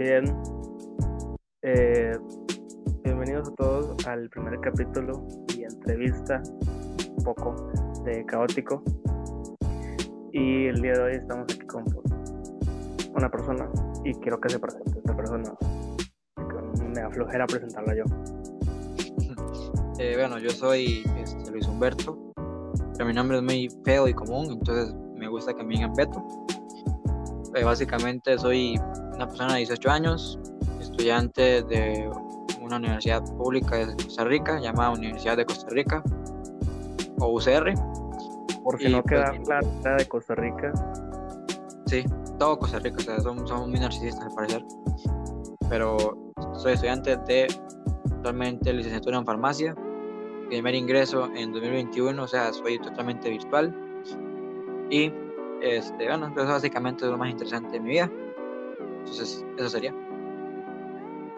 Bien. Eh, bienvenidos a todos al primer capítulo y entrevista, un poco de caótico. Y el día de hoy estamos aquí con una persona y quiero que se presente esta persona. Me aflojera presentarla yo. Eh, bueno, yo soy este, Luis Humberto, pero mi nombre es muy feo y común, entonces me gusta que me digan Beto. Eh, básicamente soy una persona de 18 años, estudiante de una universidad pública de Costa Rica, llamada Universidad de Costa Rica, o UCR. Porque Y, no pues, queda claro la de Costa Rica. Sí, todo Costa Rica, o sea, somos, somos muy narcisistas al parecer. Pero soy estudiante de actualmente licenciatura en farmacia, primer ingreso en 2021, o sea, soy totalmente virtual. Y, este, bueno, eso básicamente es lo más interesante de mi vida. Entonces, eso sería.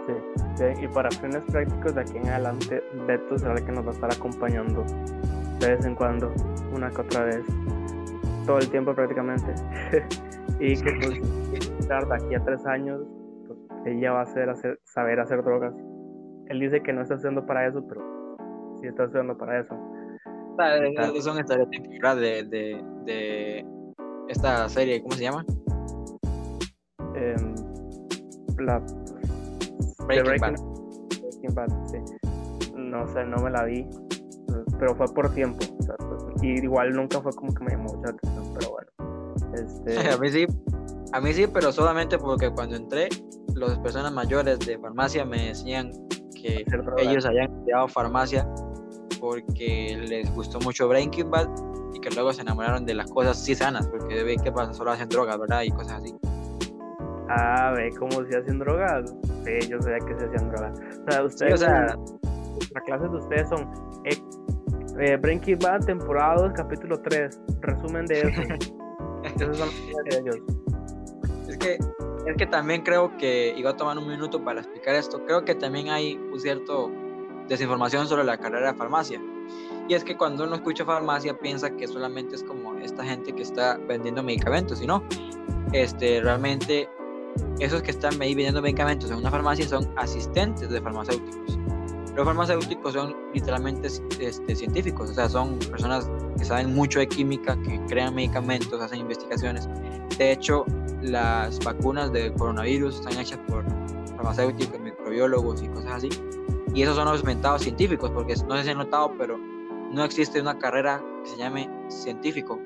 Sí. sí, Y para fines prácticos de aquí en adelante, Beto será el que nos va a estar acompañando de vez en cuando, una que otra vez, todo el tiempo prácticamente. y que pues, de aquí a tres años, pues, ella va a hacer, hacer, saber hacer drogas. Él dice que no está estudiando para eso, pero sí está estudiando para eso. Esta- Son estereotipos de, de, de esta serie, ¿cómo se llama? Em, la, Breaking Bad. Breaking Bad, sí. No sé, no me la vi, pero fue por tiempo. o sea, pues, y igual nunca fue como que me llamó mucha atención, pero bueno. Este, A mí sí, a mí sí, pero solamente porque cuando entré, las personas mayores de farmacia me decían que ellos habían estudiado farmacia porque les gustó mucho Breaking Bad y que luego se enamoraron de las cosas sí sanas, porque ve que pasa, solo hacen drogas, ¿verdad? Y cosas así. Ah, ve cómo se hacen drogas. Sí, yo sabía que se hacían drogas. O sea, Sí, ustedes, o sea, las clases de ustedes son eh, eh, Breaking Bad, temporada 2, capítulo 3. Resumen de eso. Esas son las de ellos. es que, es que también creo que, iba a tomar un minuto para explicar esto, creo que también hay un cierto desinformación sobre la carrera de farmacia. Y es que cuando uno escucha farmacia piensa que solamente es como esta gente que está vendiendo medicamentos, y no, este, realmente esos que están ahí vendiendo medicamentos en una farmacia son asistentes de farmacéuticos. Los farmacéuticos son literalmente este, científicos, o sea, son personas que saben mucho de química, que crean medicamentos, hacen investigaciones. De hecho, las vacunas del coronavirus están hechas por farmacéuticos, microbiólogos y cosas así. Y esos son los mentados científicos, porque no sé si han notado, pero no existe una carrera que se llame científico.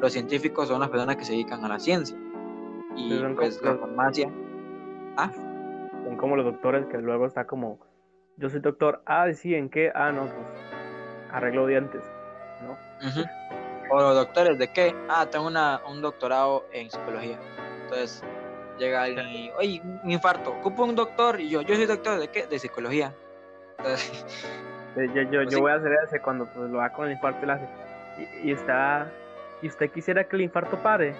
Los científicos son las personas que se dedican a la ciencia. Y pues la farmacia. Ah, Son como los doctores que luego está como, yo soy doctor, ah, sí, ¿en qué? Ah, no, pues arreglo dientes, ¿no? O los doctores de qué? Ah, tengo una, un doctorado en psicología. Entonces llega alguien y, oye, un infarto, ocupo un doctor. Y yo, yo soy doctor de qué? De psicología. Entonces, Yo, yo, Pues yo sí. voy a hacer ese cuando pues, lo haga con el infarto y, hace. Y, y está, ¿y usted quisiera que el infarto pare?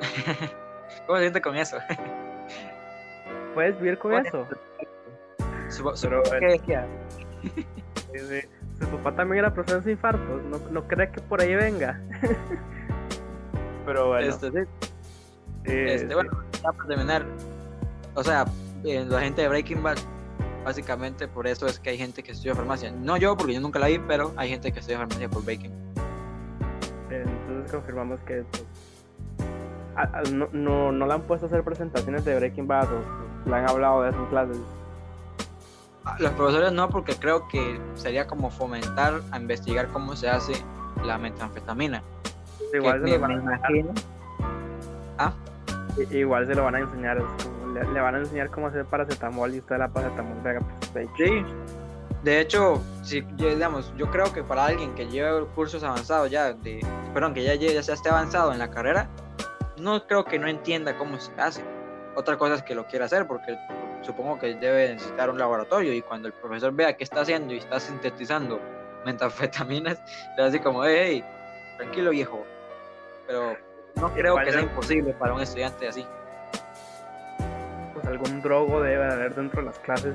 ¿cómo se siente con eso? ¿Puedes vivir con eso? Pero, supongo bueno. que decía. Su papá también era profesor de infartos, no, no cree que por ahí venga. Pero bueno, este, sí, eh, este, sí. bueno, ya para terminar, o sea, eh, la gente de Breaking Bad, básicamente por eso es que hay gente que estudia farmacia. No yo, porque yo nunca la vi, pero hay gente que estudia farmacia por Breaking. Eh, Entonces confirmamos que no, no, no le han puesto a hacer presentaciones de Breaking Bad o le han hablado de eso en clases. Ah, Los profesores no, porque creo que sería como fomentar a investigar cómo se hace la metanfetamina. Igual se, lo van a, imagino. Ah, igual se lo van a enseñar. le, le van a enseñar cómo hacer paracetamol y usted la paracetamol pues, ahí. sí. De hecho, si digamos, yo creo que para alguien que lleve cursos avanzados ya, de, perdón, que ya, lleve- ya esté avanzado en la carrera, no creo que no entienda cómo se hace. Otra cosa es que lo quiera hacer, porque supongo que debe necesitar un laboratorio y cuando el profesor vea qué está haciendo y está sintetizando metanfetaminas, le decir como, hey, hey, tranquilo viejo. Pero no creo que sea imposible para un estudiante así. pues algún drogo debe de haber dentro de las clases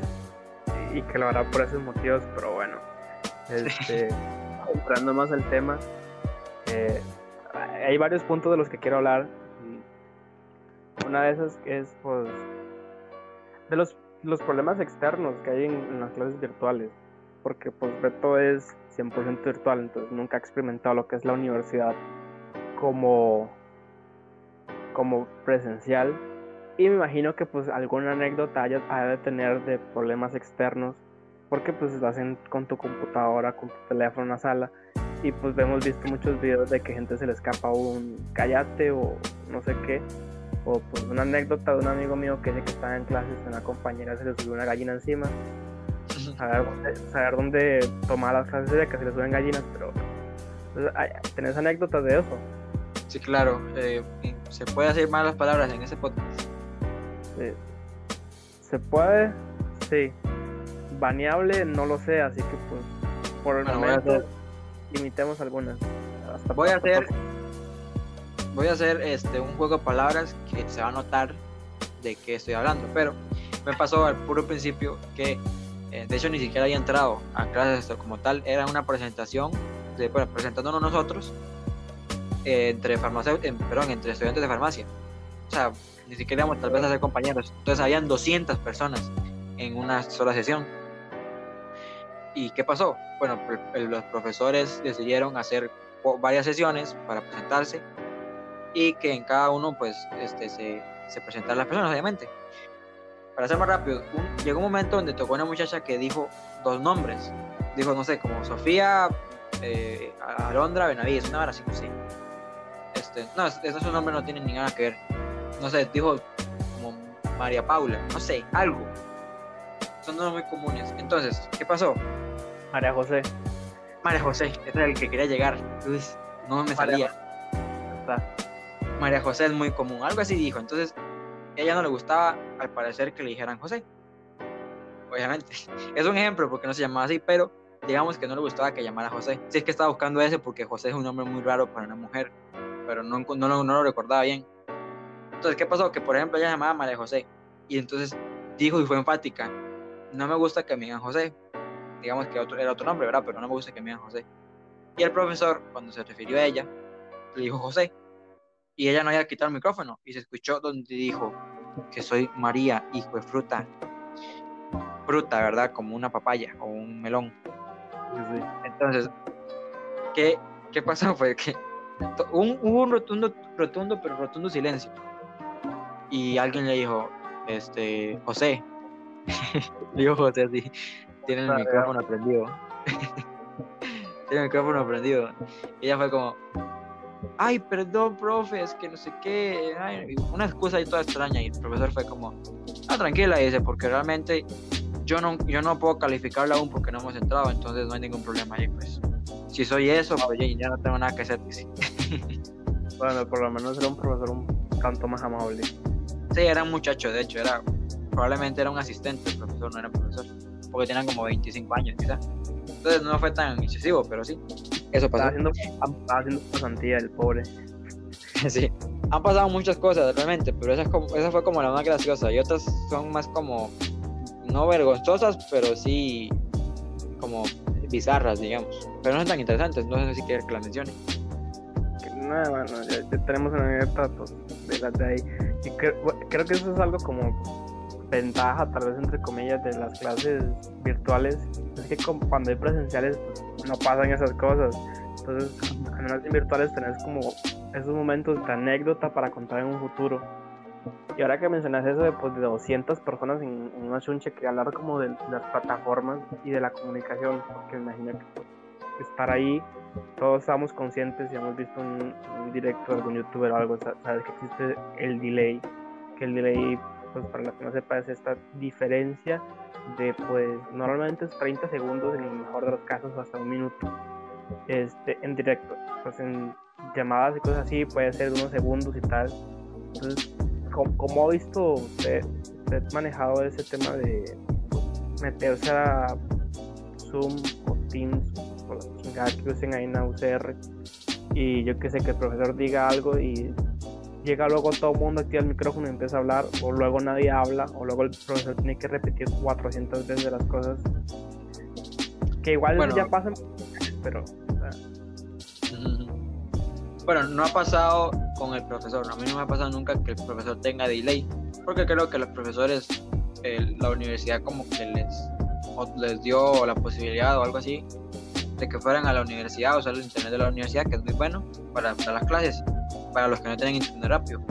y, y que lo hará por esos motivos, pero bueno, este, entrando más al tema, eh, hay varios puntos de los que quiero hablar. Una de esas es, pues, de los, los problemas externos que hay en, las clases virtuales, porque pues Beto es 100% virtual, entonces nunca ha experimentado lo que es la universidad como, como presencial. Y me imagino que pues alguna anécdota haya, haya de tener de problemas externos, porque pues lo hacen con tu computadora, con tu teléfono en la sala, y pues hemos visto muchos videos de que gente se le escapa un callate o no sé qué, o pues una anécdota de un amigo mío que dice que estaba en clases, una compañera se le subió una gallina encima, saber dónde, saber dónde tomar las clases de que se le suben gallinas, pero pues, ¿tenés anécdotas de eso? Sí, claro, eh, se puede hacer malas palabras en ese podcast. Sí. ¿Se puede? Sí. Baneable, no lo sé, así que pues por el momento limitemos algunas. voy a hacer voy a hacer este un juego de palabras que se va a notar de qué estoy hablando, pero me pasó al puro principio que eh, de hecho ni siquiera había entrado a clases como tal, era una presentación de, presentándonos nosotros eh, entre farmacéuticos, perdón, entre estudiantes de farmacia. O sea, ni siquiera íbamos tal vez a compañeros. Entonces habían 200 personas en una sola sesión. ¿Y qué pasó? Bueno, los profesores decidieron hacer varias sesiones para presentarse y que en cada uno pues este, se, se presentaran las personas, obviamente. Para ser más rápido, llegó un momento donde tocó una muchacha que dijo dos nombres. Dijo, no sé, como Sofía eh, Alondra Benavides, una hora así, sí. Este, no, esos nombres no tienen ni nada que ver. No sé, dijo como María Paula, no sé, algo. Son nombres muy comunes. Entonces, ¿qué pasó? María José. María José, ese era el que quería llegar. Uy, no me salía. María José es muy común, algo así dijo. Entonces, ella no le gustaba, al parecer, que le dijeran José. Obviamente, es un ejemplo porque no se llamaba así, pero digamos que no le gustaba que llamara José. Si es que estaba buscando ese porque José es un nombre muy raro para una mujer, pero no, no, no, lo recordaba bien. Entonces, ¿qué pasó? Que por ejemplo ella llamaba María José y entonces dijo y fue enfática, no me gusta que me digan José. Digamos que otro, era otro nombre, ¿verdad? Pero no me gusta que me digan José. Y el profesor, cuando se refirió a ella, le dijo José y ella no había quitado el micrófono y se escuchó donde dijo que soy María, hijo de fruta. Fruta, ¿verdad? Como una papaya o un melón. Entonces, ¿qué, ¿qué pasó? Fue que un, hubo un rotundo, rotundo, pero rotundo silencio. Y alguien le dijo, este, José. dijo José así, tiene el micrófono prendido. tiene el micrófono prendido. Y ella fue como, ay, perdón, profe, es que no sé qué, una excusa ahí toda extraña y el profesor fue como, ah, tranquila, dice, porque realmente yo no, yo no puedo calificarla aún porque no hemos entrado, entonces no hay ningún problema ahí, pues. Si soy eso, pues ya, no tengo nada que hacer, dice. bueno, por lo menos era un profesor un tanto más amable. Sí, era un muchacho, de hecho, era, probablemente era un asistente, el profesor no era profesor, porque tenían como 25 años, quizás. Entonces no fue tan excesivo, pero sí. Eso pasó. Estaba haciendo, haciendo pasantía el pobre. sí. Han pasado muchas cosas realmente, pero esa, como, esa fue como la más graciosa. Y otras son más como, no vergonzosas, pero sí como bizarras, digamos. Pero no son tan interesantes, no sé si quieres que las mencione. No, bueno, ya, tenemos una anécdota pues, de las de ahí. Y creo que eso es algo como ventaja, tal vez entre comillas, de las clases virtuales es que cuando hay presenciales pues, no pasan esas cosas. Entonces, en las virtuales tenés como esos momentos de anécdota para contar en un futuro. Y ahora que mencionas eso de, pues, de 200 personas en, una chunche, que hablar como de, las plataformas y de la comunicación, porque imagino que pues, estar ahí, todos estamos conscientes y hemos visto un, un directo de algún youtuber o algo, sabes que existe el delay, que el delay pues para la que no sepa es esta diferencia de pues normalmente es 30 segundos en el mejor de los casos hasta un minuto este en directo pues en llamadas y cosas así puede ser de unos segundos y tal. Entonces ¿cómo, ha visto usted, usted manejado ese tema de meterse a Zoom o Teams o la chingada que usen ahí en la UCR y yo que sé que el profesor diga algo y llega luego todo el mundo aquí al micrófono y empieza a hablar, o luego nadie habla, o luego el profesor tiene que repetir 400 veces las cosas. Que igual ya pasan, pero. Bueno, no ha pasado con el profesor. A mí no me ha pasado nunca que el profesor tenga delay, porque creo que los profesores la universidad como que les, les dio la posibilidad o algo así de que fueran a la universidad o usar el internet de la universidad, que es muy bueno para, para las clases, para los que no tienen internet rápido.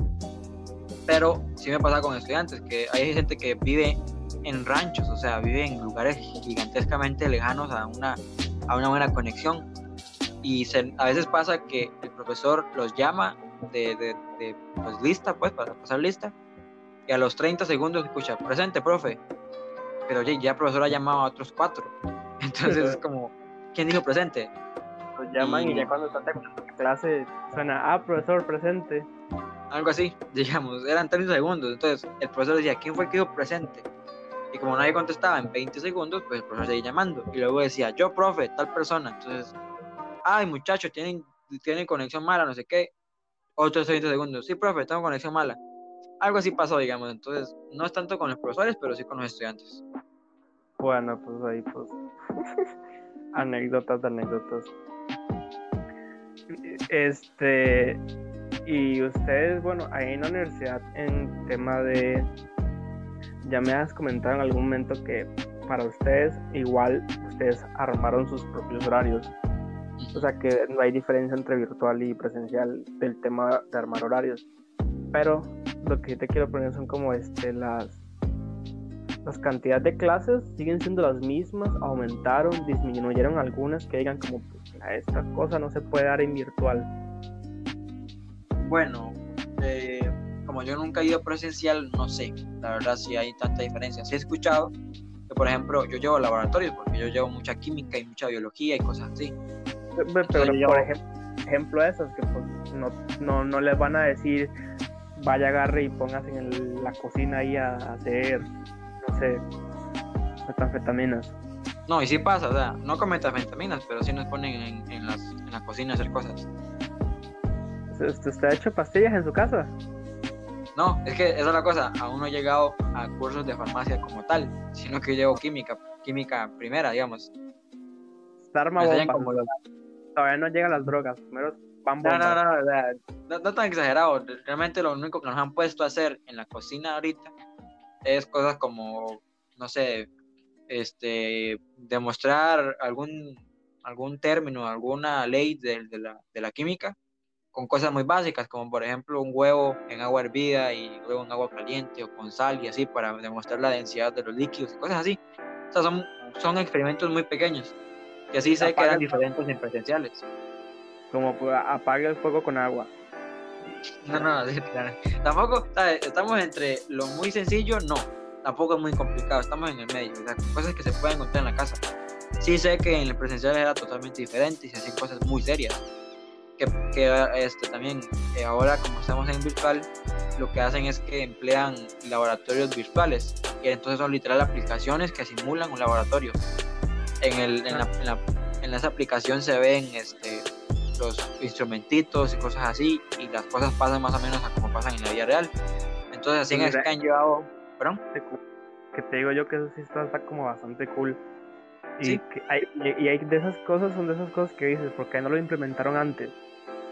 Pero sí me pasa con estudiantes, que hay gente que vive en ranchos, o sea, vive en lugares gigantescamente lejanos a una, a una buena conexión. Y a veces pasa que el profesor los llama de, de, de pues, lista, pues, para pasar lista, y a los 30 segundos escucha, presente, profe. Pero ya, ya el profesor ha llamado a otros cuatro. Entonces es como, ¿quién dijo presente? Llaman y, ya cuando están en clase suena, ah, profesor, presente. Algo así, digamos, eran 30 segundos. Entonces el profesor decía, ¿quién fue el que dijo presente? Y como nadie contestaba en 20 segundos, pues el profesor seguía llamando. Y luego decía, yo, profe, tal persona. Entonces, ay, muchachos, tienen, tienen conexión mala, no sé qué. Otros 20 segundos, sí, profe, tengo conexión mala. Algo así pasó, digamos. Entonces, no es tanto con los profesores, pero sí con los estudiantes. Bueno, pues ahí, pues. anécdotas, anécdotas. Este. Y ustedes, bueno, ahí en la universidad, en tema de ya me has comentado en algún momento que para ustedes igual ustedes armaron sus propios horarios. O sea que no hay diferencia entre virtual y presencial del tema de armar horarios. Pero lo que te quiero poner son como este las las cantidades de clases siguen siendo las mismas, aumentaron, disminuyeron algunas que digan como pues, esta cosa no se puede dar en virtual. Bueno, eh, como yo nunca he ido presencial, no sé, la verdad si hay tanta diferencia. Sí he escuchado que, por ejemplo, yo llevo laboratorios porque yo llevo mucha química y mucha biología y cosas así. Pero, por ejemplo, ejemplo esas que pues, no, no, no, les van a decir vaya agarre y pongas en la cocina ahí a, hacer, sé, metanfetaminas. No, y sí pasa, o sea, no con metanfetaminas, pero sí nos ponen en, en, las, en la cocina a hacer cosas. ¿Usted ha hecho pastillas en su casa? No, es que esa es la cosa, aún no he llegado a cursos de farmacia como tal, sino que llevo química, química primera, digamos. Bomba. Todavía no llegan las drogas, primero van No, no, no, no, no, tan exagerado. Realmente lo único que nos han puesto a hacer en la cocina ahorita es cosas como, no sé, este, demostrar algún, algún término, alguna ley de, de, la, de la química con cosas muy básicas, como por ejemplo un huevo en agua hervida y luego en agua caliente o con sal y así para demostrar la densidad de los líquidos y cosas así. O sea, son, son experimentos muy pequeños que así sé que eran diferentes en presenciales. Como apague el fuego con agua. No, no, tampoco estamos entre lo muy sencillo, no, tampoco es muy complicado, estamos en el medio, o sea, cosas que se pueden encontrar en la casa. Sí sé que en el presencial era totalmente diferente y se hacen cosas muy serias que, este, también eh, ahora como estamos en virtual, lo que hacen es que emplean laboratorios virtuales, y entonces son literal aplicaciones que simulan un laboratorio. En, el, en, la, en, esa aplicación se ven este, los instrumentitos y cosas así, y las cosas pasan más o menos a como pasan en la vida real. Entonces así es que han llevado... ¿Perdón? Que te digo yo que eso sí está, está como bastante cool. Y, que hay, y hay de esas cosas, son de esas cosas que dices, porque no lo implementaron antes?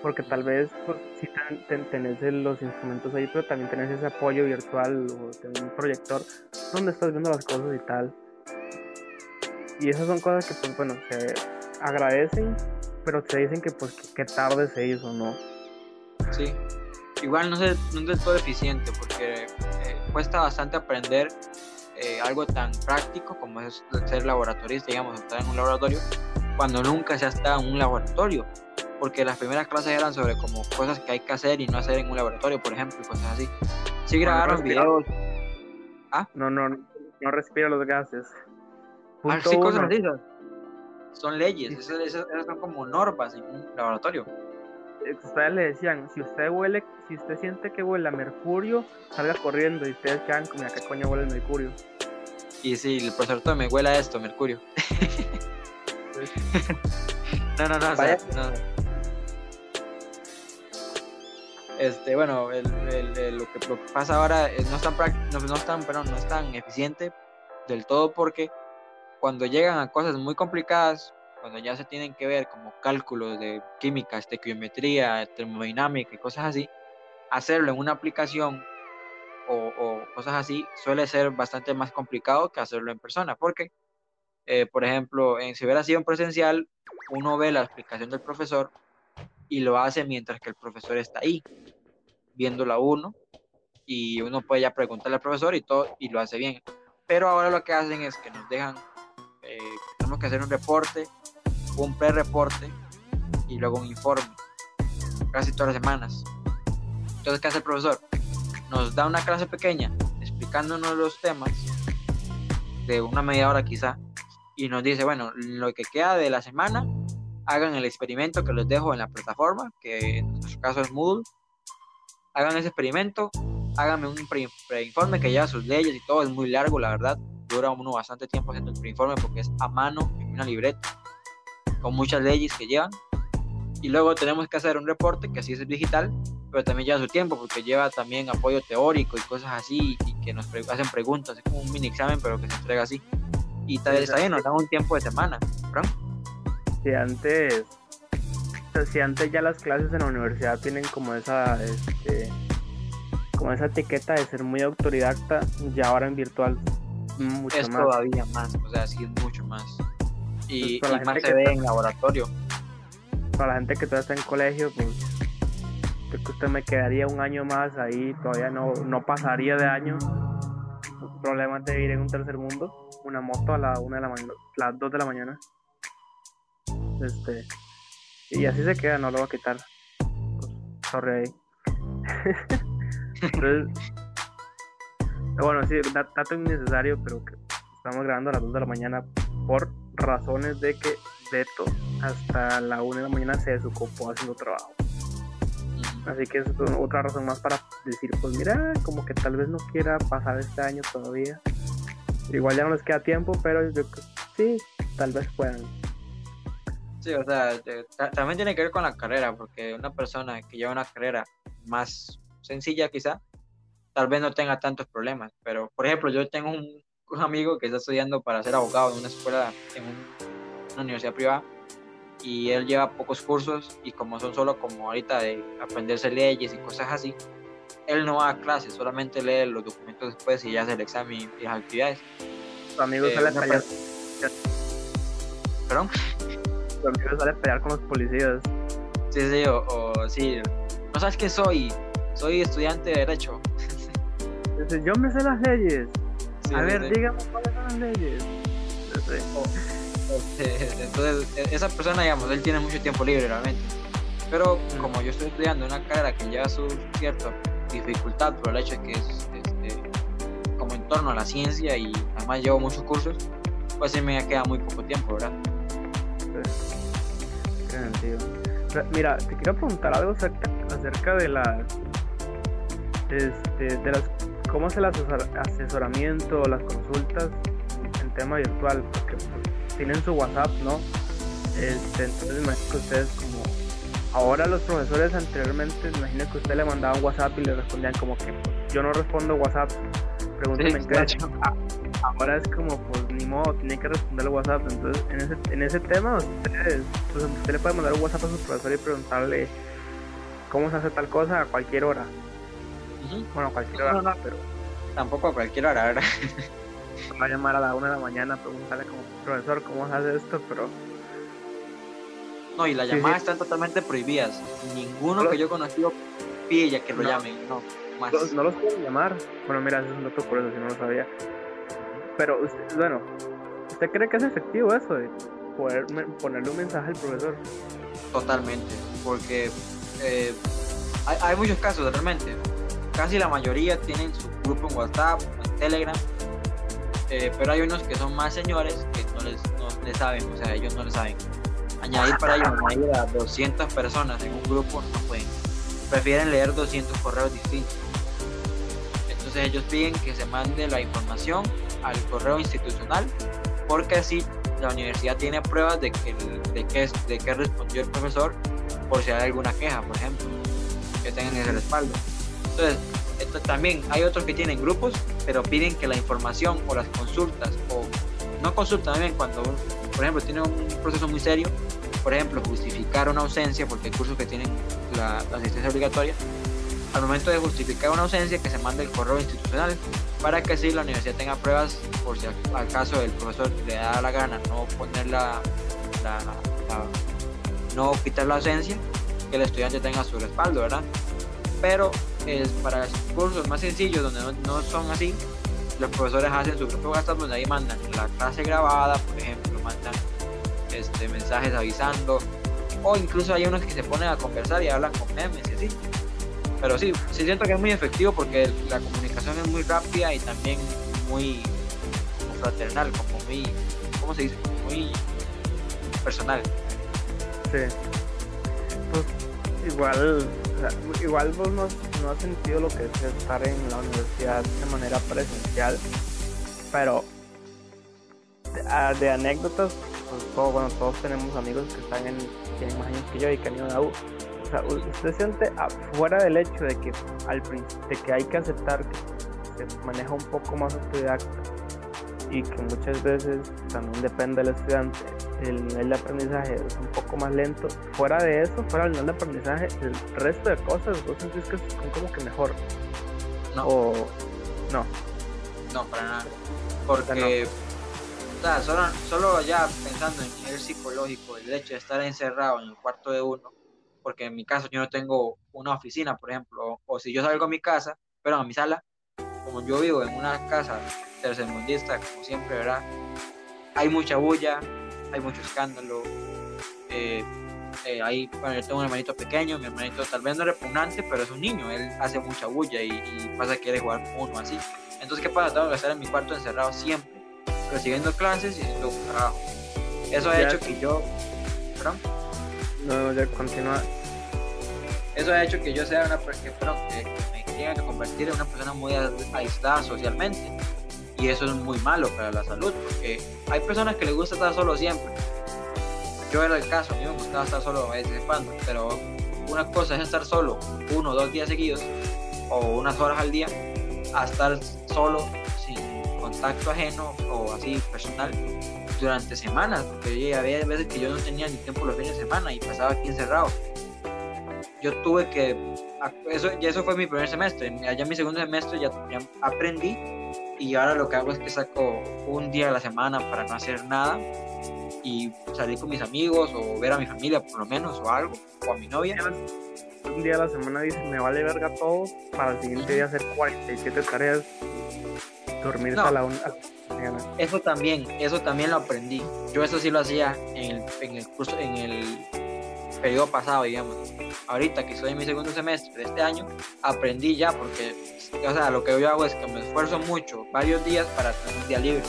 porque tal vez pues, sí tenés los instrumentos ahí, pero también tenés ese apoyo virtual o tenés un proyector donde estás viendo las cosas y tal. Y esas son cosas que, pues bueno, se agradecen, pero se dicen que pues que, tarde se hizo, ¿no? Sí, igual no, sé, no es del todo eficiente porque eh, cuesta bastante aprender eh, algo tan práctico como es ser laboratorista, digamos, estar en un laboratorio, cuando nunca se ha estado en un laboratorio porque las primeras clases eran sobre como cosas que hay que hacer y no hacer en un laboratorio, por ejemplo, cosas así. Sí grabaron videos. ¿Ah? No, no, no respira los gases. ah, sí, cosas así. Son leyes, esas, son como normas en un laboratorio. Ustedes le decían, si usted huele, si usted siente que huele a mercurio, salga corriendo y ustedes quedan como, ¿a qué coño huele el mercurio? Y si el profesor me huele a esto, mercurio. no, no, no, no. Este, bueno, lo, que, pasa ahora no es tan, no, no, tan, no es tan eficiente del todo porque cuando llegan a cosas muy complicadas, cuando ya se tienen que ver como cálculos de química, estequiometría, termodinámica y cosas así, hacerlo en una aplicación o, cosas así, suele ser bastante más complicado que hacerlo en persona, porque, eh, por ejemplo, en, si hubiera sido en presencial, uno ve la explicación del profesor y lo hace mientras que el profesor está ahí, viéndola uno, y uno puede ya preguntarle al profesor y todo, y lo hace bien. Pero ahora lo que hacen es que nos dejan, eh, tenemos que hacer un reporte, un pre-reporte y luego un informe, casi todas las semanas. Entonces, ¿qué hace el profesor? Nos da una clase pequeña explicándonos los temas de una media hora quizá y nos dice, bueno, lo que queda de la semana, hagan el experimento que les dejo en la plataforma, que en nuestro caso es Moodle, hagan ese experimento, háganme un preinforme que lleva sus leyes y todo, es muy largo, la verdad, dura uno bastante tiempo haciendo el preinforme porque es a mano en una libreta con muchas leyes que llevan y luego tenemos que hacer un reporte que así es digital, pero también lleva su tiempo porque lleva también apoyo teórico y cosas así y que nos hacen preguntas, es como un mini examen pero que se entrega así. Y tal vez bien, nos dan un tiempo de semana. Si antes, si antes ya las clases en la universidad tienen como esa, este, como esa etiqueta de ser muy autodidacta, ya ahora en virtual mucho es todavía más, o sea, sí es mucho más. Y, pues más se ve en laboratorio para la gente que todavía está en colegio, pues creo que usted me quedaría un año más ahí, todavía no, no pasaría de año. Problemas de vivir en un tercer mundo, una moto a la una de la mañana, las 2 de la mañana. Este, y así se queda, no lo va a quitar. Pues, sorry ahí. bueno, sí, dato innecesario, pero que estamos grabando a las 2 de la mañana por razones de que Beto hasta la 1 de la mañana se desocupó haciendo trabajo. Así que es otra razón más para decir, pues mira, como que tal vez no quiera pasar este año todavía. Igual ya no les queda tiempo, pero yo, sí, tal vez puedan. Sí, o sea, también tiene que ver con la carrera, porque una persona que lleva una carrera más sencilla quizá, tal vez no tenga tantos problemas. Pero, por ejemplo, yo tengo un, un amigo que está estudiando para ser abogado en una escuela, en una universidad privada, y él lleva pocos cursos y como son solo como ahorita de aprenderse leyes y cosas así, él no va a clases, solamente lee los documentos después y ya hace el examen y, las actividades. Tu amigo eh, sale a pelear. ¿Perdón? Tu amigo sale a pelear con los policías. Sí, sí, o, sí. ¿No sabes qué soy? Soy estudiante de Derecho. Yo me sé las leyes. a ver, dígame cuáles son las leyes. Este, entonces, e, esa persona, digamos, él tiene mucho tiempo libre realmente. Pero como yo estoy estudiando una carrera que lleva su cierta dificultad por el hecho de que es este, como en torno a la ciencia y además llevo muchos cursos, pues sí me queda muy poco tiempo, ¿verdad? Mira, te quiero preguntar algo acerca, de las, este, de las, cómo es el asesoramiento, las consultas en tema virtual, porque tienen su WhatsApp, ¿no? Este, entonces imagino que ustedes como ahora los profesores anteriormente, imagino que usted le mandaba un WhatsApp y le respondían como que pues, yo no respondo WhatsApp, pregúntame sí, ah, Ahora es como pues ni modo, tiene que responder el WhatsApp, entonces en ese, en ese tema ustedes, pues, usted le puede mandar un WhatsApp a su profesor y preguntarle cómo se hace tal cosa a cualquier hora. Bueno, a cualquier hora, no, pero tampoco a cualquier hora, ¿verdad? va a llamar a la una de la mañana preguntarle como profesor cómo se hace esto, pero... No, y las llamadas están totalmente prohibidas. Ninguno que yo he conocido pide que lo llamen, no, más. No, los pueden llamar. Bueno, mira, eso es un dato eso, si no lo sabía. Pero, bueno, ¿usted cree que es efectivo eso de poder ponerle un mensaje al profesor? Totalmente, porque eh, hay, hay muchos casos realmente. Casi la mayoría tienen su grupo en WhatsApp, en Telegram, eh, pero hay unos que son más señores que no les, no les saben, o sea, ellos no les saben. Añadir para ellos añadir a 200 personas en un grupo no pueden. Prefieren leer 200 correos distintos. Entonces ellos piden que se mande la información al correo institucional porque así la universidad tiene pruebas de que, de que, de que respondió el profesor por si hay alguna queja, por ejemplo, que tengan ese respaldo. Entonces, también hay otros que tienen grupos, pero piden que la información o las consultas, o no consultan también cuando, por ejemplo, tiene un proceso muy serio, por ejemplo, justificar una ausencia, porque hay cursos que tienen la, asistencia obligatoria, al momento de justificar una ausencia que se mande el correo institucional para que así la universidad tenga pruebas por si al caso el profesor le da la gana no poner la, no quitar la ausencia que el estudiante tenga su respaldo verdad pero es para cursos más sencillos donde no, son así los profesores hacen su propio gasto donde ahí mandan la clase grabada por ejemplo mandan este mensajes avisando o incluso hay unos que se ponen a conversar y hablan con memes y así pero sí, sí siento que es muy efectivo porque la comunicación es muy rápida y también muy fraternal, como muy, ¿cómo se dice? Muy personal. Sí. Pues igual, igual vos no, no has sentido lo que es estar en la universidad de manera presencial, pero de, anécdotas, pues bueno, todos tenemos amigos que están en, tienen más años que yo y que han ido a la U. O sea, usted siente afuera del hecho de que al de que hay que aceptar que se maneja un poco más autodidacta y que muchas veces también depende del estudiante el nivel de aprendizaje es un poco más lento. Fuera de eso fuera del nivel de aprendizaje el resto de cosas vos sentís que son como que mejor no. O no no para nada. Porque o sea, solo, solo ya pensando en el nivel psicológico el hecho de estar encerrado en el cuarto de uno porque en mi caso yo no tengo una oficina, por ejemplo, o, si yo salgo a mi casa, pero a mi sala, como yo vivo en una casa tercermundista, como siempre, ¿verdad? Hay mucha bulla, hay mucho escándalo, eh, eh, hay, bueno, yo tengo un hermanito pequeño, mi hermanito tal vez no es repugnante, pero es un niño, él hace mucha bulla y, pasa que quiere jugar con uno así. Entonces, ¿qué pasa? Tengo que estar en mi cuarto encerrado siempre, recibiendo clases y haciendo trabajo. Eso ha hecho que yo... ¿Perdón? No, ya continúa eso ha hecho que yo sea una persona que, me tenga que convertir en una persona muy aislada socialmente. Y eso es muy malo para la salud, porque hay personas que les gusta estar solo siempre. Yo era el caso, a mí me gustaba estar solo a veces cuando, pero una cosa es estar solo uno o dos días seguidos, o unas horas al día, a estar solo sin contacto ajeno o así personal durante semanas, porque había veces que yo no tenía ni tiempo los fines de semana y pasaba aquí encerrado yo tuve que, eso, y eso fue mi primer semestre, en mi segundo semestre ya, aprendí y ahora lo que hago es que saco un día a la semana para no hacer nada y salir con mis amigos o ver a mi familia por lo menos o algo, o a mi novia. Un día a la semana dice, me vale verga todo, para el siguiente día hacer 47 tareas, dormir a la una. Eso también, eso también lo aprendí. Yo eso sí lo hacía en el, en el curso, en el periodo pasado, digamos. Ahorita que estoy en mi segundo semestre de este año, aprendí ya porque, o sea, lo que yo hago es que me esfuerzo mucho, varios días para tener un día libre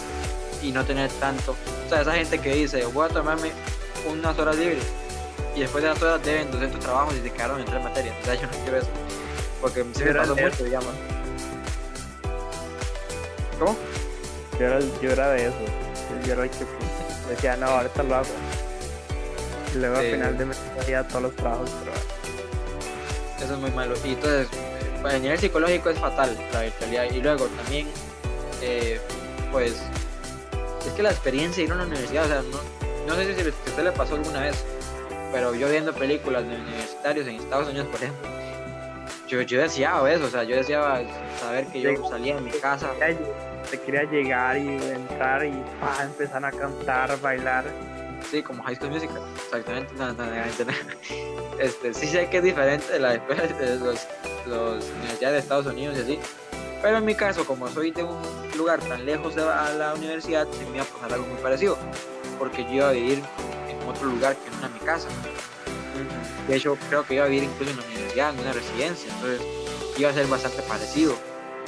y no tener tanto. O sea, esa gente que dice, voy a tomarme unas horas libres y después de las horas deben 200 trabajos y se quedaron en tres materias. O sea, yo no quiero eso. Porque sí me pasó mucho, digamos. ¿Cómo? Yo era, yo era de eso. Yo era el que decía, no, ahorita lo hago. Y luego al final de mes hacía todos los trabajos, pero... Eso es muy malo. Y entonces, para el nivel psicológico es fatal la virtualidad. Y luego también, eh, pues, es que la experiencia de ir a una universidad, o sea, no, sé si a usted le pasó alguna vez, pero yo viendo películas de universitarios en Estados Unidos, por ejemplo, yo, yo deseaba eso, o sea, yo deseaba saber que yo salía de mi casa. Te quería llegar y entrar y empezar a cantar, bailar sí, como High School Musical, exactamente, no, no, este, sí sé que es diferente de la escuela de los, los universidades de Estados Unidos y así, pero en mi caso, como soy de un lugar tan lejos de la universidad, se me iba a pasar algo muy parecido, porque yo iba a vivir en otro lugar que no era mi casa. De hecho, creo que iba a vivir incluso en la universidad, en una residencia, entonces iba a ser bastante parecido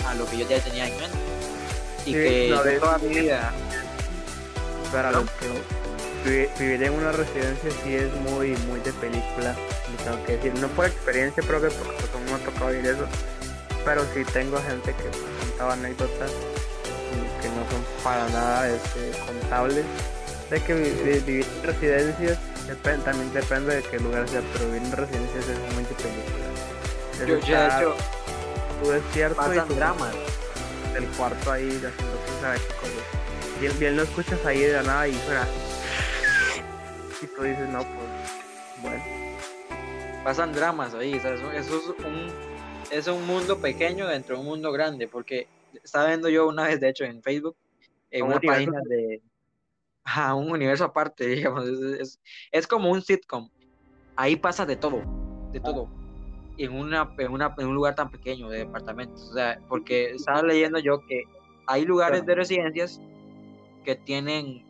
a lo que yo ya tenía en mente. Y que toda mi vida... Para los que vivir en una residencia sí es muy, muy de película, tengo que decir, no por experiencia propia, porque pues no me ha tocado vivir eso, pero sí tengo gente que me contaba anécdotas que no son para nada este, contables, de que vivir en residencias también depende de qué lugar sea, pero vivir en residencias es muy de película. Yo, ya de hecho, tú despierto y dramas. el cuarto ahí haciendo quién sabe qué cosas. Bien, bien lo escuchas ahí de la nada y fuera y tú dices, no, pues, bueno. Pasan dramas ahí, eso, es un, es un mundo pequeño dentro de un mundo grande, porque estaba viendo yo una vez, de hecho, en Facebook, en una página de a un universo aparte, digamos, es, es, como un sitcom. Ahí pasa de todo, de ah. todo. En, una, en, una, en un lugar tan pequeño de departamentos. O sea, porque estaba leyendo yo que hay lugares de residencias que tienen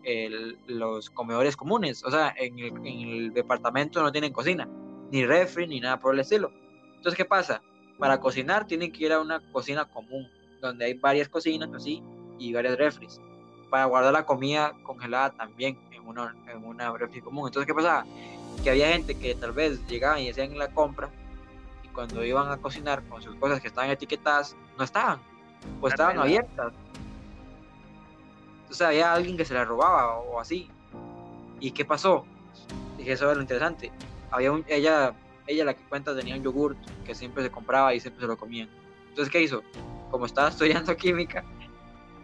los comedores comunes. O sea, en el, en el departamento no tienen cocina, ni refri, ni nada por el estilo. Entonces, ¿qué pasa? Para cocinar tienen que ir a una cocina común, donde hay varias cocinas así y varias refris para guardar la comida congelada también en una, en una refri común. Entonces, ¿qué pasaba? Que había gente que tal vez llegaban y hacían la compra y cuando iban a cocinar con sus cosas que estaban etiquetadas, no estaban, o estaban abiertas. Entonces había alguien que se la robaba o, así. ¿Y qué pasó? Dije, eso era lo interesante. Había un, ella, ella la que cuenta tenía un yogurt que siempre se compraba y siempre se lo comían. Entonces, ¿qué hizo? Como estaba estudiando química,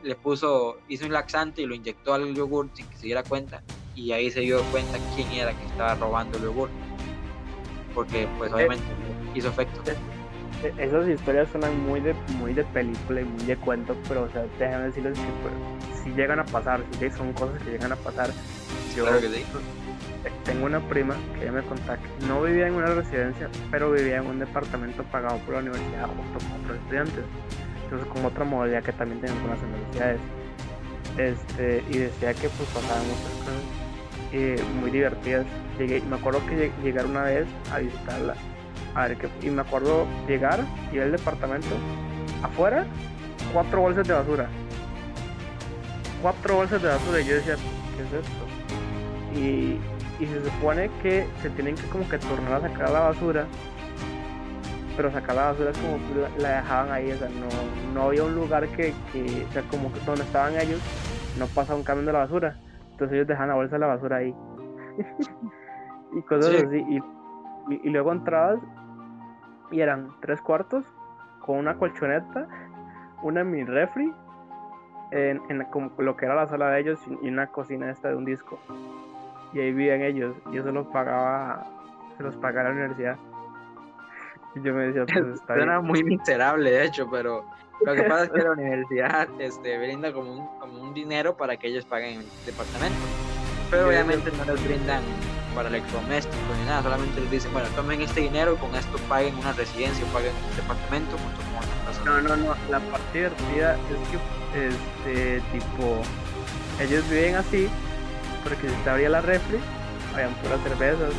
le puso, hizo un laxante y lo inyectó al yogur sin que se diera cuenta. Y ahí se dio cuenta quién era que estaba robando el yogur. Porque pues obviamente hizo efecto. E-, esas historias suenan muy de, muy de película y muy de cuento, pero o sea, déjame decirles que pues, si llegan a pasar, si son cosas que llegan a pasar. Yo tengo una prima que ella me contaba que no vivía en una residencia, pero vivía en un departamento pagado por la universidad junto con otros estudiantes entonces con otra modalidad que también tienen algunas universidades. Este, y decía que pues pasaban muchas cosas eh, muy divertidas. Llegué, me acuerdo que llegar una vez a visitarla, a ver y me acuerdo llegar y ver el departamento, afuera, cuatro bolsas de basura. Cuatro bolsas de basura y yo decía, ¿qué es esto? Y, y se supone que se tienen que como que tornar a sacar la basura pero sacar la basura como la, dejaban ahí, o sea, no, no había un lugar que, que, o sea, como que donde estaban ellos, no pasaba un camión de la basura, entonces ellos dejaban la bolsa de la basura ahí. y cosas así, y, y, luego entrabas y eran tres cuartos con una colchoneta, una mini refri, en, en como lo que era la sala de ellos y una cocina esta de un disco. Y ahí vivían ellos, y eso los pagaba, se los pagaba la universidad. yo me decía, pues está muy miserable, de hecho, pero lo que pasa es que la universidad este, brinda como un, como un dinero para que ellos paguen el departamento. Pero obviamente no les brindan para electrodomésticos ni nada, solamente les dicen, bueno, tomen este dinero y con esto paguen una residencia o paguen un departamento junto No, no, no, la parte divertida es que, este, tipo, ellos viven así, porque si se abría la refri, habían puras cervezas,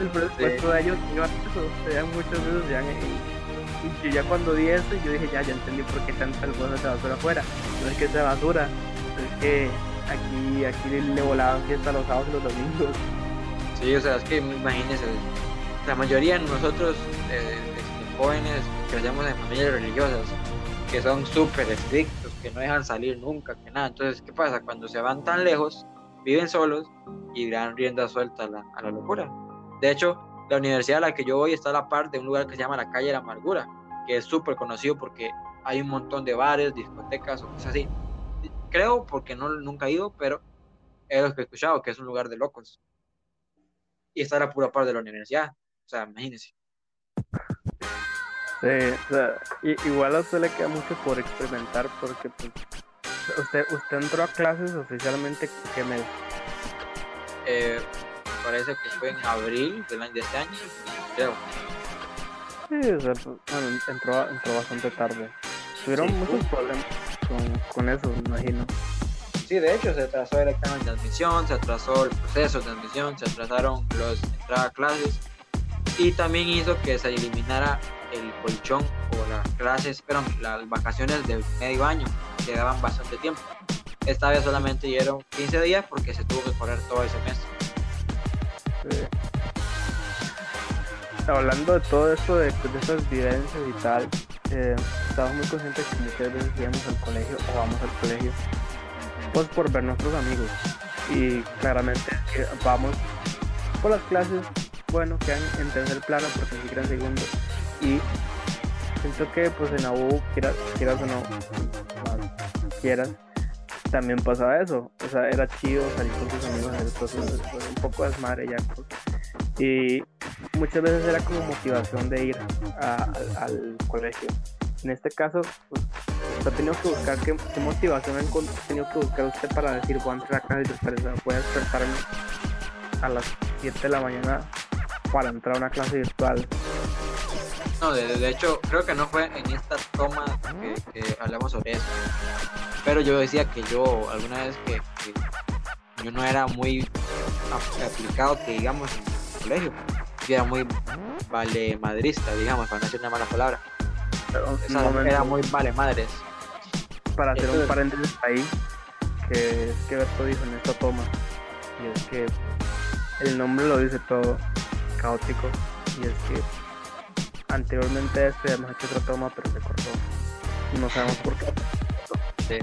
el presupuesto de ellos iba a eso, muchos de esos ya y yo ya cuando di eso yo dije ya ya entendí por qué tanta cosas de basura afuera. No es que sea basura es que aquí aquí le volaban fiesta los sábados y los domingos. Sí o sea es que imagínense la mayoría de nosotros eh, jóvenes crecemos en familias religiosas que son súper estrictos que no dejan salir nunca que nada entonces qué pasa cuando se van tan lejos viven solos y dan rienda suelta a la, a la locura de hecho, la universidad a la que yo voy está a la par de un lugar que se llama la calle de la Amargura, que es súper conocido porque hay un montón de bares, discotecas o cosas así. Creo, porque no, nunca he ido, pero es lo que he escuchado, que es un lugar de locos. Y está a la pura par de la universidad. O sea, imagínense. Sí, o sea, igual a usted le queda mucho por experimentar porque pues, usted, usted entró a clases oficialmente qué mes? Eh, parece que fue en abril del año de este año, creo. Sí, o sea, pues, bueno, entró, entró bastante tarde. Tuvieron muchos problemas con, con eso, me imagino. Sí, de hecho, se atrasó el examen de admisión, se atrasó el proceso de admisión, se atrasaron los entradas a clases y también hizo que se eliminara el colchón o las clases, perdón, las vacaciones de medio año, que daban bastante tiempo. Esta vez solamente dieron 15 días porque se tuvo que correr todo el semestre. Hablando de todo esto, de, de esas vivencias y tal, eh, estamos muy conscientes que muchas veces íbamos al colegio o vamos al colegio, pues por ver nuestros amigos. Y claramente vamos por las clases, bueno, quedan en tercer plano porque ni siquiera en segundo. Y siento que pues en la quieras, quieras o no, quieras, también pasaba eso. O sea, era chido salir con tus amigos, a un poco de desmadre ya. Pues. Y muchas veces era como motivación de ir al colegio. En este caso, pues, usted ha tenido que buscar qué, motivación ha tenido que buscar usted para decir voy a entrar a clases virtuales, voy a despertarme a las 7 de la mañana para entrar a una clase virtual. No, de, hecho, creo que no fue en esta toma que, hablamos sobre eso. Pero yo decía que yo, alguna vez que, yo no era muy aplicado, que digamos, en el colegio. Yo era muy vale madrista, digamos, para no decir una mala palabra. Pero era muy vale madres. Para hacer un paréntesis ahí, que es que Berto dijo en esta toma, y es que el nombre lo dice todo, caótico, y es que anteriormente ya hemos hecho otra toma, pero se cortó. No sabemos por qué. Sí.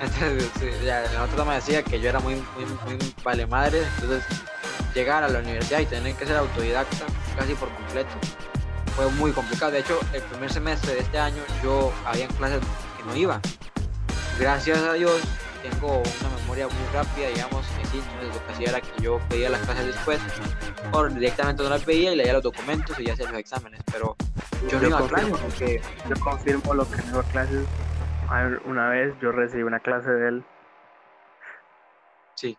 Entonces, la otra toma decía que yo era muy, muy, muy vale madre, entonces llegar a la universidad y tener que ser autodidacta casi por completo fue muy complicado. De hecho, el primer semestre de este año yo había clases que no iba. Gracias a Dios tengo una memoria muy rápida, digamos, así, entonces lo que hacía era que yo pedía las clases después, o directamente no las pedía y leía los documentos y ya hacía los exámenes, pero yo, no iba a clases. Yo confirmo lo que no clases. Una vez yo recibí una clase de él. Sí,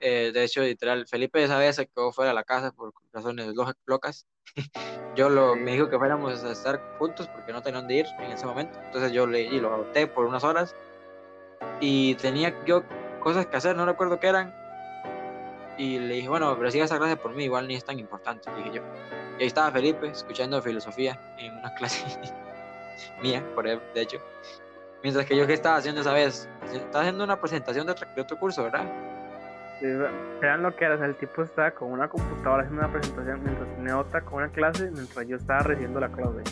eh, de hecho, literal, Felipe esa vez se quedó fuera de la casa por razones locas. yo lo, me dijo que fuéramos a estar juntos porque no tenía dónde ir en ese momento. Entonces yo le y lo adopté por unas horas y tenía yo cosas que hacer, no recuerdo qué eran. Y le dije, bueno, pero siga esa clase por mí, igual ni es tan importante, dije yo. Y ahí estaba Felipe escuchando filosofía en una clase mía, por él, de hecho. Mientras que yo, ¿qué estaba haciendo esa vez? Estaba haciendo una presentación de otro, de otro curso, ¿verdad? vean lo que era, el tipo estaba con una computadora haciendo una presentación mientras tenía otra con una clase mientras yo estaba recibiendo la clase.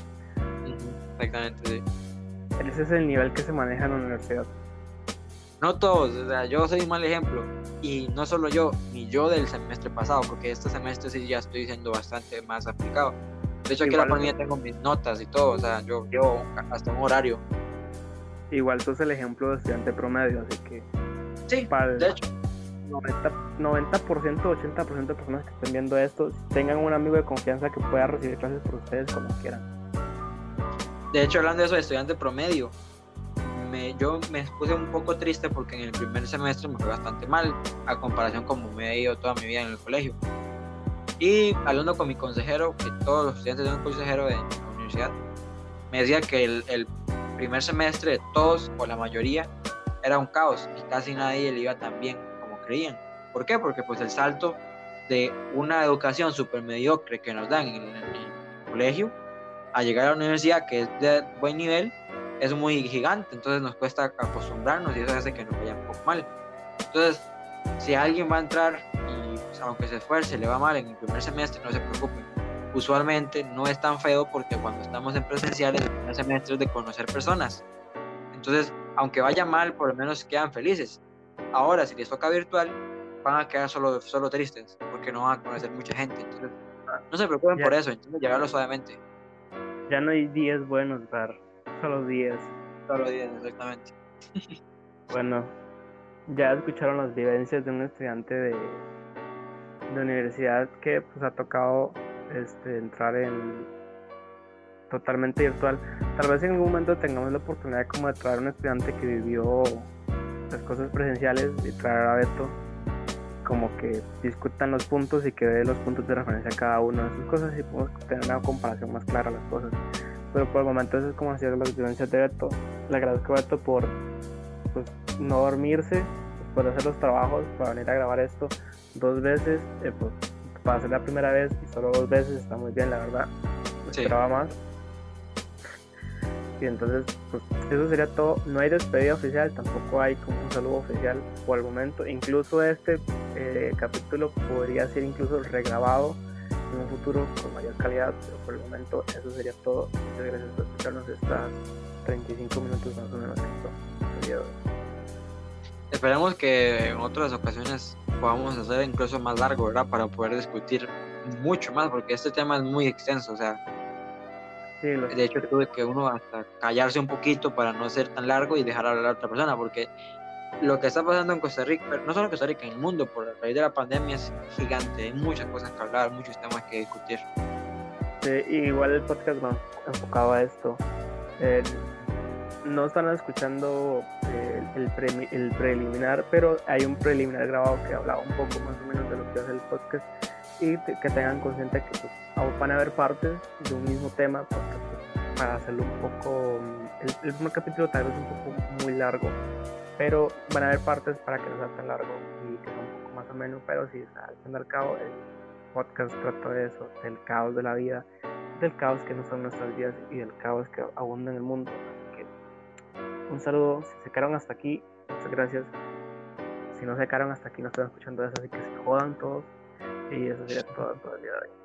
Exactamente, sí. Ese es el nivel que se maneja en la universidad. No todos, o sea, yo soy un mal ejemplo. Y no solo yo, ni yo del semestre pasado, porque este semestre sí ya estoy siendo bastante más aplicado. De hecho, aquí la pandemia tengo mis notas y todo, o sea, yo llevo hasta un horario. Igual tú eres el ejemplo de estudiante promedio, así que. Sí, de hecho 90%, 80% de personas que estén viendo esto tengan un amigo de confianza que pueda recibir clases por ustedes como quieran. De hecho, hablando de eso de estudiante promedio, me, yo me puse un poco triste porque en el primer semestre me fue bastante mal a comparación como me he ido toda mi vida en el colegio. Y hablando con mi consejero, que todos los estudiantes tienen un consejero en la universidad, me decía que el, el primer semestre de todos o la mayoría era un caos y casi nadie le iba tan bien creían. ¿Por qué? Porque pues el salto de una educación súper mediocre que nos dan en el, colegio a llegar a la universidad que es de buen nivel es muy gigante, entonces nos cuesta acostumbrarnos y eso hace que nos vaya un poco mal. Entonces, si alguien va a entrar y pues, aunque se esfuerce, le va mal en el primer semestre, no se preocupen. Usualmente no es tan feo porque cuando estamos en presenciales, el primer semestre es de conocer personas. Entonces, aunque vaya mal, por lo menos quedan felices. Ahora, si les toca virtual, van a quedar solo, solo tristes, porque no van a conocer mucha gente. Entonces, no se preocupen por eso, entonces llegarlo suavemente. Ya no hay días buenos, Bar, solo días. Solo días, exactamente. bueno, ya escucharon las vivencias de un estudiante de, de universidad que pues ha tocado este, entrar en totalmente virtual. Tal vez en algún momento tengamos la oportunidad como de traer a un estudiante que vivió las cosas presenciales y traer a Beto como que discutan los puntos y que dé los puntos de referencia a cada uno de esas cosas y podemos tener una comparación más clara las cosas. Pero por el momento eso es como hacer las vivencias de Beto. Le agradezco a Beto por pues, no dormirse, por hacer los trabajos, para venir a grabar esto dos veces, eh, pues, para hacer la primera vez y solo dos veces está muy bien, la verdad. Esperaba más y entonces pues eso sería todo no hay despedida oficial tampoco hay como un saludo oficial por el momento incluso este eh, capítulo podría ser incluso regrabado en un futuro con mayor calidad pero por el momento eso sería todo. Muchas gracias por escucharnos estas 35 minutos más o menos Esperamos que en otras ocasiones podamos hacer incluso más largo, ¿verdad? Para poder discutir mucho más, porque este tema es muy extenso, o sea, de hecho, tuve que uno hasta callarse un poquito para no ser tan largo y dejar hablar a otra persona, porque lo que está pasando en Costa Rica, pero no solo en Costa Rica, en el mundo, por la raíz de la pandemia es gigante. Hay muchas cosas que hablar, muchos temas que discutir. igual el podcast va enfocado a esto. no están escuchando el, el, preliminar, pero hay un preliminar grabado que hablaba un poco más o menos de lo que es el podcast y que tengan consciente que pues, van a haber partes de un mismo tema pues, para hacerlo un poco el, el, primer capítulo tal vez un poco muy largo pero van a haber partes para que no sea tan largo y que sea un poco más o menos pero sí al fin y al cabo el podcast trata de eso del caos de la vida del caos que no son nuestras vidas y del caos que abunda en el mundo. Así que un saludo si se quedaron hasta aquí muchas gracias. Si no se quedaron hasta aquí no están escuchando eso así que se jodan todos. Y eso sería todo, todo el día de hoy.